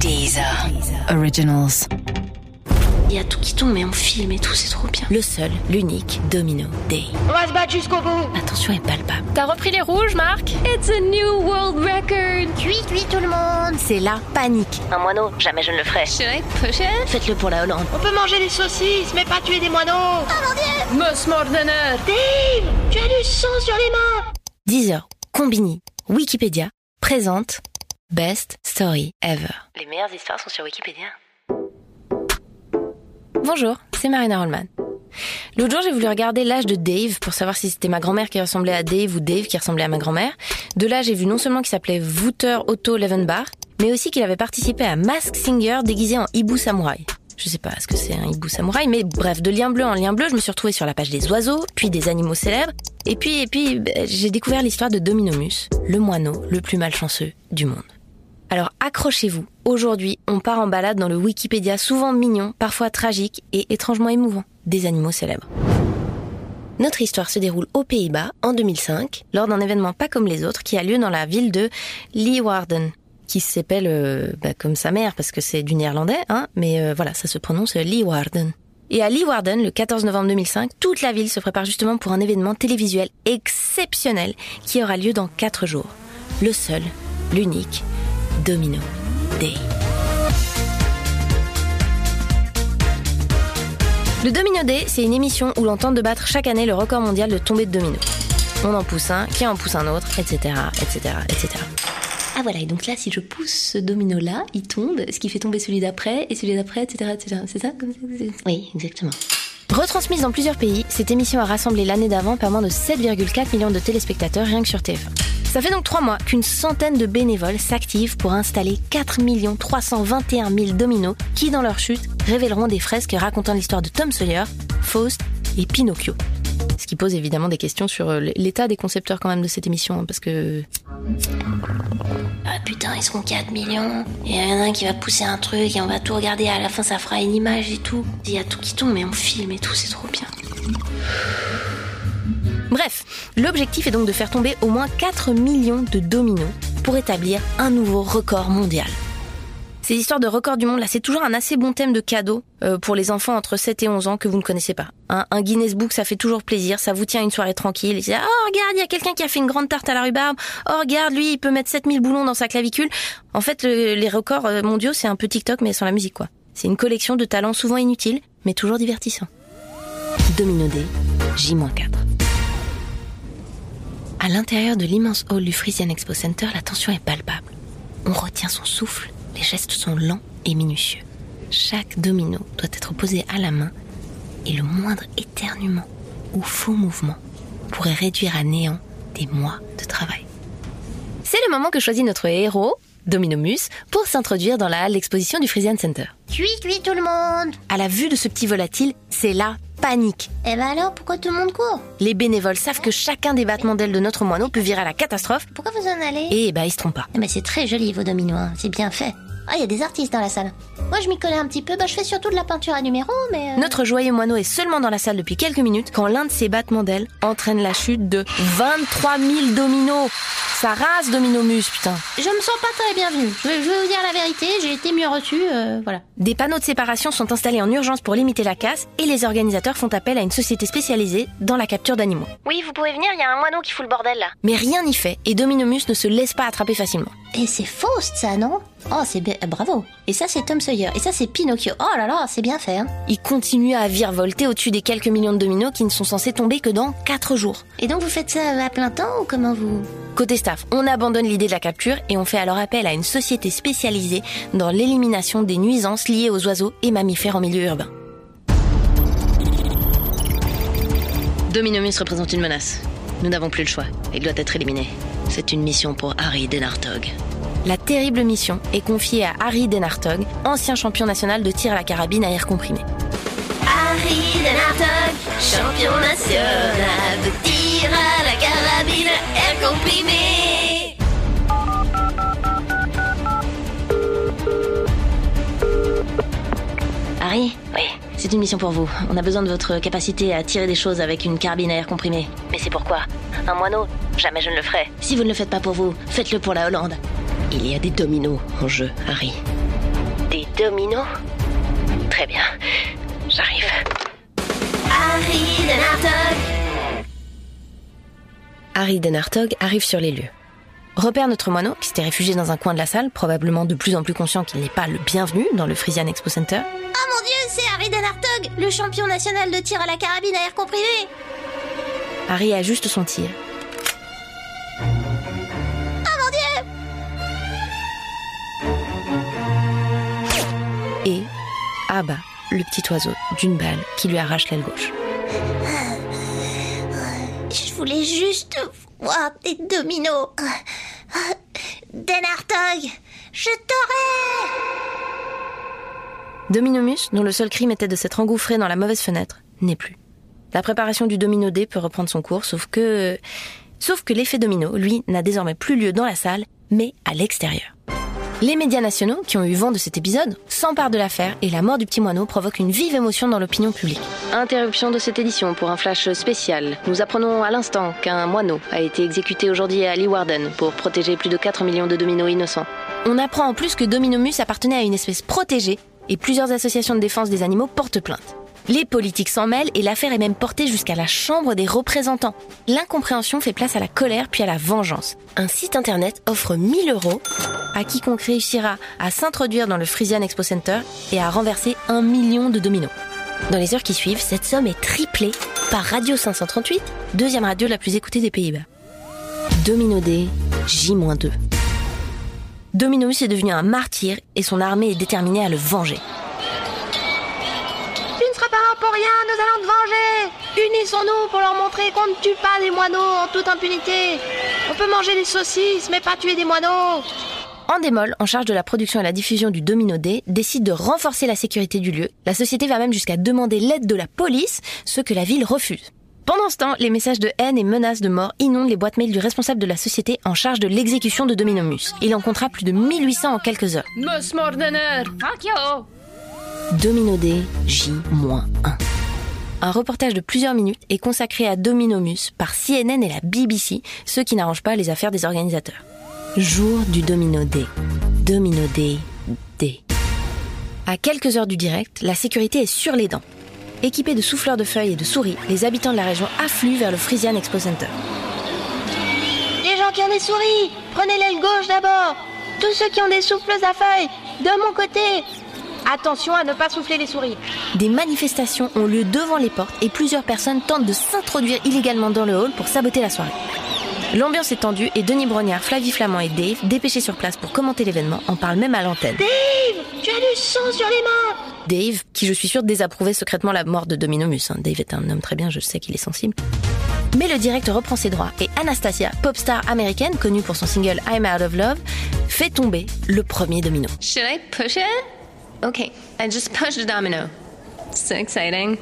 Deezer. Originals. Il y a tout qui tombe, mais on filme et tout, c'est trop bien. Le seul, l'unique Domino Day. On va se battre jusqu'au bout La tension est palpable. T'as repris les rouges, Marc? It's a new world record Cuit, cuit tout le monde C'est la panique. Un moineau, jamais je ne le ferai. Should I push it Faites-le pour la Hollande. On peut manger des saucisses, mais pas tuer des moineaux Moss Mordener Dave Tu as du sang sur les mains Deezer, Combini, Wikipédia présente Best Story Ever. Les meilleures histoires sont sur Wikipédia. Bonjour, c'est Marina Rollman. L'autre jour, j'ai voulu regarder l'âge de Dave pour savoir si c'était ma grand-mère qui ressemblait à Dave ou Dave qui ressemblait à ma grand-mère. De là, j'ai vu non seulement qu'il s'appelait Wouter Otto Levenbach, mais aussi qu'il avait participé à Mask Singer déguisé en hibou samouraï. Je sais pas ce que c'est un hibou samouraï, mais bref, de lien bleu en lien bleu, je me suis retrouvée sur la page des oiseaux, puis des animaux célèbres, et puis, et puis, ben, j'ai découvert l'histoire de Dominomus, le moineau le plus malchanceux du monde. Alors accrochez-vous, aujourd'hui on part en balade dans le Wikipédia souvent mignon, parfois tragique et étrangement émouvant des animaux célèbres. Notre histoire se déroule aux Pays-Bas en 2005, lors d'un événement pas comme les autres qui a lieu dans la ville de Leeuwarden, qui s'appelle euh, bah, comme sa mère parce que c'est du néerlandais, hein, mais euh, voilà, ça se prononce Leeuwarden. Et à Leeuwarden, le 14 novembre 2005, toute la ville se prépare justement pour un événement télévisuel exceptionnel qui aura lieu dans 4 jours. Le seul, l'unique, Domino Day. Le Domino Day, c'est une émission où l'on tente de battre chaque année le record mondial de tombée de dominos. On en pousse un, qui en pousse un autre, etc., etc., etc. Ah voilà, et donc là, si je pousse ce domino-là, il tombe, ce qui fait tomber celui d'après, et celui d'après, etc., etc. C'est ça Oui, exactement. Retransmise dans plusieurs pays, cette émission a rassemblé l'année d'avant pas moins de 7,4 millions de téléspectateurs rien que sur TF1. Ça fait donc trois mois qu'une centaine de bénévoles s'activent pour installer 4 321 000 dominos qui, dans leur chute, révéleront des fresques racontant l'histoire de Tom Sawyer, Faust et Pinocchio. Ce qui pose évidemment des questions sur euh, l'état des concepteurs quand même de cette émission, hein, parce que... Ah putain, ils seront 4 millions. Et y en a un qui va pousser un truc et on va tout regarder. À la fin, ça fera une image et tout. Il y a tout qui tombe, mais on filme et tout, c'est trop bien. Bref, l'objectif est donc de faire tomber au moins 4 millions de dominos pour établir un nouveau record mondial. Ces histoires de record du monde, là, c'est toujours un assez bon thème de cadeau euh, pour les enfants entre 7 et 11 ans que vous ne connaissez pas. Un, Guinness Book, ça fait toujours plaisir, ça vous tient une soirée tranquille. Oh, regarde, il y a quelqu'un qui a fait une grande tarte à la rhubarbe. Oh, regarde, lui, il peut mettre 7000 boulons dans sa clavicule. En fait, le- les records euh, mondiaux, c'est un peu TikTok, mais sans la musique, quoi. C'est une collection de talents souvent inutiles, mais toujours divertissants. Domino Day, J-4. À l'intérieur de l'immense hall du Frisian Expo Center, la tension est palpable. On retient son souffle, les gestes sont lents et minutieux. Chaque domino doit être posé à la main et le moindre éternuement ou faux mouvement pourrait réduire à néant des mois de travail. C'est le moment que choisit notre héros, Dominomus, pour s'introduire dans la halle d'exposition du Frisian Center. Cuit, cuit tout le monde À la vue de ce petit volatile, c'est la panique. Eh ben alors, pourquoi tout le monde court? Les bénévoles savent que chacun des battements d'ailes de notre moineau peut virer à la catastrophe, Pourquoi vous en allez? Et bah ils se trompent pas. Eh ben c'est très joli vos dominos, hein. c'est bien fait. Ah, il y a des artistes dans la salle. Moi, je m'y connais un petit peu. Bah, je fais surtout de la peinture à numéro, mais... euh, Notre joyeux moineau est seulement dans la salle depuis quelques minutes quand l'un de ses battements d'ailes entraîne la chute de 23 000 dominos. Ça rase Dominomus, putain. Je me sens pas très bienvenue. Je vais, je vais vous dire la vérité, j'ai été mieux reçue, euh, voilà. Des panneaux de séparation sont installés en urgence pour limiter la casse et les organisateurs font appel à une société spécialisée dans la capture d'animaux. Oui, vous pouvez venir, il y a un moineau qui fout le bordel là. Mais rien n'y fait et Dominomus ne se laisse pas attraper facilement. Et c'est Faust, ça, non? Oh, c'est bien... bravo. Et ça, c'est Tom Sawyer. Et ça, c'est Pinocchio. Oh là là, c'est bien fait, hein. Il continue à virevolter au-dessus des quelques millions de dominos qui ne sont censés tomber que dans 4 jours. Et donc, vous faites ça à plein temps ou comment vous... Côté staff, on abandonne l'idée de la capture et on fait alors appel à une société spécialisée dans l'élimination des nuisances liées aux oiseaux et mammifères en milieu urbain. Dominomus représente une menace. Nous n'avons plus le choix. Il doit être éliminé. C'est une mission pour Harry Denartog. La terrible mission est confiée à Harry Denartog, ancien champion national de tir à la carabine à air comprimé. Harry Denartog, champion national de tir à la carabine, air comprimé. Harry Oui. C'est une mission pour vous. On a besoin de votre capacité à tirer des choses avec une carabine à air comprimé. Mais c'est pourquoi? Un moineau? Jamais je ne le ferai. Si vous ne le faites pas pour vous, faites-le pour la Hollande. Il y a des dominos en jeu, Harry. Domino Très bien, j'arrive. Harry Denartog Harry Denartog arrive sur les lieux. Repère notre moineau, qui s'était réfugié dans un coin de la salle, probablement de plus en plus conscient qu'il n'est pas le bienvenu dans le Frisian Expo Center. Oh mon dieu, c'est Harry Denartog, le champion national de tir à la carabine à air comprimé Harry ajuste son tir. Abat le petit oiseau d'une balle qui lui arrache l'aile gauche. Je voulais juste voir des dominos. Denartog, je t'aurai Dominomus, dont le seul crime était de s'être engouffré dans la mauvaise fenêtre, n'est plus. La préparation du domino dé peut reprendre son cours, sauf que... Sauf que l'effet domino, lui, n'a désormais plus lieu dans la salle, mais à l'extérieur. Les médias nationaux, qui ont eu vent de cet épisode, s'emparent de l'affaire et la mort du petit moineau provoque une vive émotion dans l'opinion publique. Interruption de cette édition pour un flash spécial. Nous apprenons à l'instant qu'un moineau a été exécuté aujourd'hui à Leeuwarden pour protéger plus de 4 millions de dominos innocents. On apprend en plus que Dominomus appartenait à une espèce protégée et plusieurs associations de défense des animaux portent plainte. Les politiques s'en mêlent et l'affaire est même portée jusqu'à la Chambre des représentants. L'incompréhension fait place à la colère puis à la vengeance. Un site internet offre 1000 euros à quiconque réussira à s'introduire dans le Frisian Expo Center et à renverser un million de dominos. Dans les heures qui suivent, cette somme est triplée par Radio 538, deuxième radio la plus écoutée des Pays-Bas. Domino D, J-2. Dominus est devenu un martyr et son armée est déterminée à le venger. Pour rien, nous allons te venger Unissons-nous pour leur montrer qu'on ne tue pas des moineaux en toute impunité On peut manger des saucisses, mais pas tuer des moineaux Endemol, en charge de la production et la diffusion du Domino D, décide de renforcer la sécurité du lieu. La société va même jusqu'à demander l'aide de la police, ce que la ville refuse. Pendant ce temps, les messages de haine et menaces de mort inondent les boîtes mail du responsable de la société en charge de l'exécution de Dominomus. Il en comptera plus de 1800 en quelques heures. Domino D, J-1. Un reportage de plusieurs minutes est consacré à Dominomus par CNN et la BBC, ce qui n'arrange pas les affaires des organisateurs. Jour du Domino D. Domino D. D. À quelques heures du direct, la sécurité est sur les dents. Équipés de souffleurs de feuilles et de souris, les habitants de la région affluent vers le Frisian Expo Center. Les gens qui ont des souris, prenez l'aile gauche d'abord Tous ceux qui ont des souffleuses à feuilles, de mon côté Attention à ne pas souffler les souris. Des manifestations ont lieu devant les portes et plusieurs personnes tentent de s'introduire illégalement dans le hall pour saboter la soirée. L'ambiance est tendue et Denis Brognard, Flavie Flamand et Dave, dépêchés sur place pour commenter l'événement, en parlent même à l'antenne. Dave Tu as du sang sur les mains Dave, qui je suis sûre désapprouvait secrètement la mort de Dominomus. hein. Dave est un homme très bien, je sais qu'il est sensible. Mais le direct reprend ses droits et Anastasia, pop star américaine connue pour son single I'm Out of Love, fait tomber le premier domino. Should I push it? Okay, I just pushed a domino. So exciting.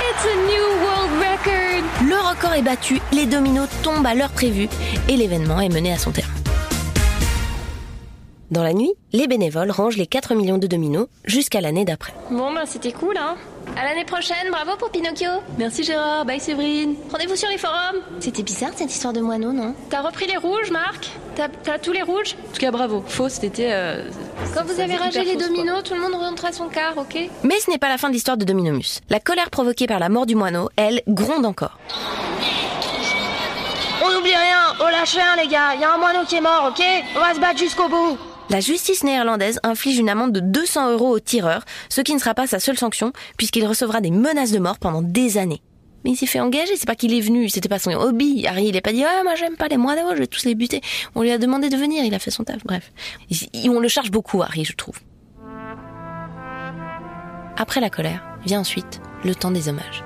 It's a new world record! Le record est battu, les dominos tombent à l'heure prévue et l'événement est mené à son terme. Dans la nuit, les bénévoles rangent les 4 millions de dominos jusqu'à l'année d'après. Bon, ben c'était cool, hein? À l'année prochaine, bravo pour Pinocchio! Merci Gérard, bye Séverine! Rendez-vous sur les forums! C'était bizarre cette histoire de moineau, non? T'as repris les rouges, Marc? T'as tous les rouges? En tout cas, bravo. Faux, c'était. euh, Quand vous avez rangé les dominos, quoi. tout le monde rentre à son quart, ok? Mais ce n'est pas la fin de l'histoire de Dominomus. La colère provoquée par la mort du moineau, elle, gronde encore. On n'oublie rien Oh lâche rien les gars Il y a un moineau qui est mort, ok? On va se battre jusqu'au bout La justice néerlandaise inflige une amende de 200 euros au tireur, ce qui ne sera pas sa seule sanction, puisqu'il recevra des menaces de mort pendant des années. Mais il s'est fait engager, c'est pas qu'il est venu, c'était pas son hobby. Harry, il est pas dit, ah, moi j'aime pas les moineaux, je vais tous les buter. On lui a demandé de venir, il a fait son taf, bref. On le charge beaucoup, Harry, je trouve. Après la colère, vient ensuite le temps des hommages.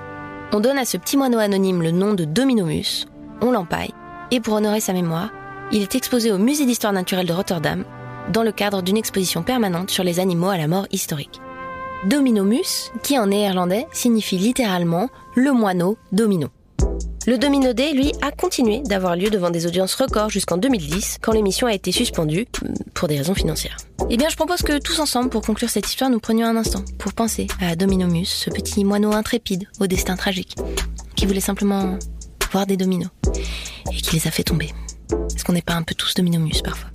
On donne à ce petit moineau anonyme le nom de Dominomus, on l'empaille, et pour honorer sa mémoire, il est exposé au Musée d'histoire naturelle de Rotterdam, dans le cadre d'une exposition permanente sur les animaux à la mort historique. Dominomus, qui en néerlandais signifie littéralement le moineau domino. Le Domino Day, lui, a continué d'avoir lieu devant des audiences records jusqu'en 2010, quand l'émission a été suspendue, mm, pour des raisons financières. Eh bien, je propose que tous ensemble, pour conclure cette histoire, nous prenions un instant pour penser à Dominomus, ce petit moineau intrépide au destin tragique, qui voulait simplement voir des dominos, et qui les a fait tomber. Est-ce qu'on n'est pas un peu tous Dominomus parfois?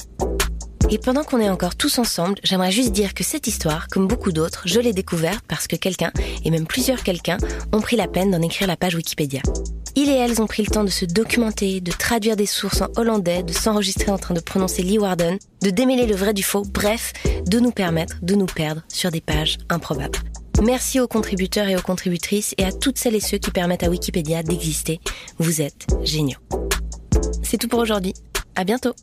Et pendant qu'on est encore tous ensemble, j'aimerais juste dire que cette histoire, comme beaucoup d'autres, je l'ai découverte parce que quelqu'un, et même plusieurs quelqu'un, ont pris la peine d'en écrire la page Wikipédia. Ils et elles ont pris le temps de se documenter, de traduire des sources en hollandais, de s'enregistrer en train de prononcer Lee Warden, de démêler le vrai du faux, bref, de nous permettre de nous perdre sur des pages improbables. Merci aux contributeurs et aux contributrices et à toutes celles et ceux qui permettent à Wikipédia d'exister. Vous êtes géniaux. C'est tout pour aujourd'hui. À bientôt.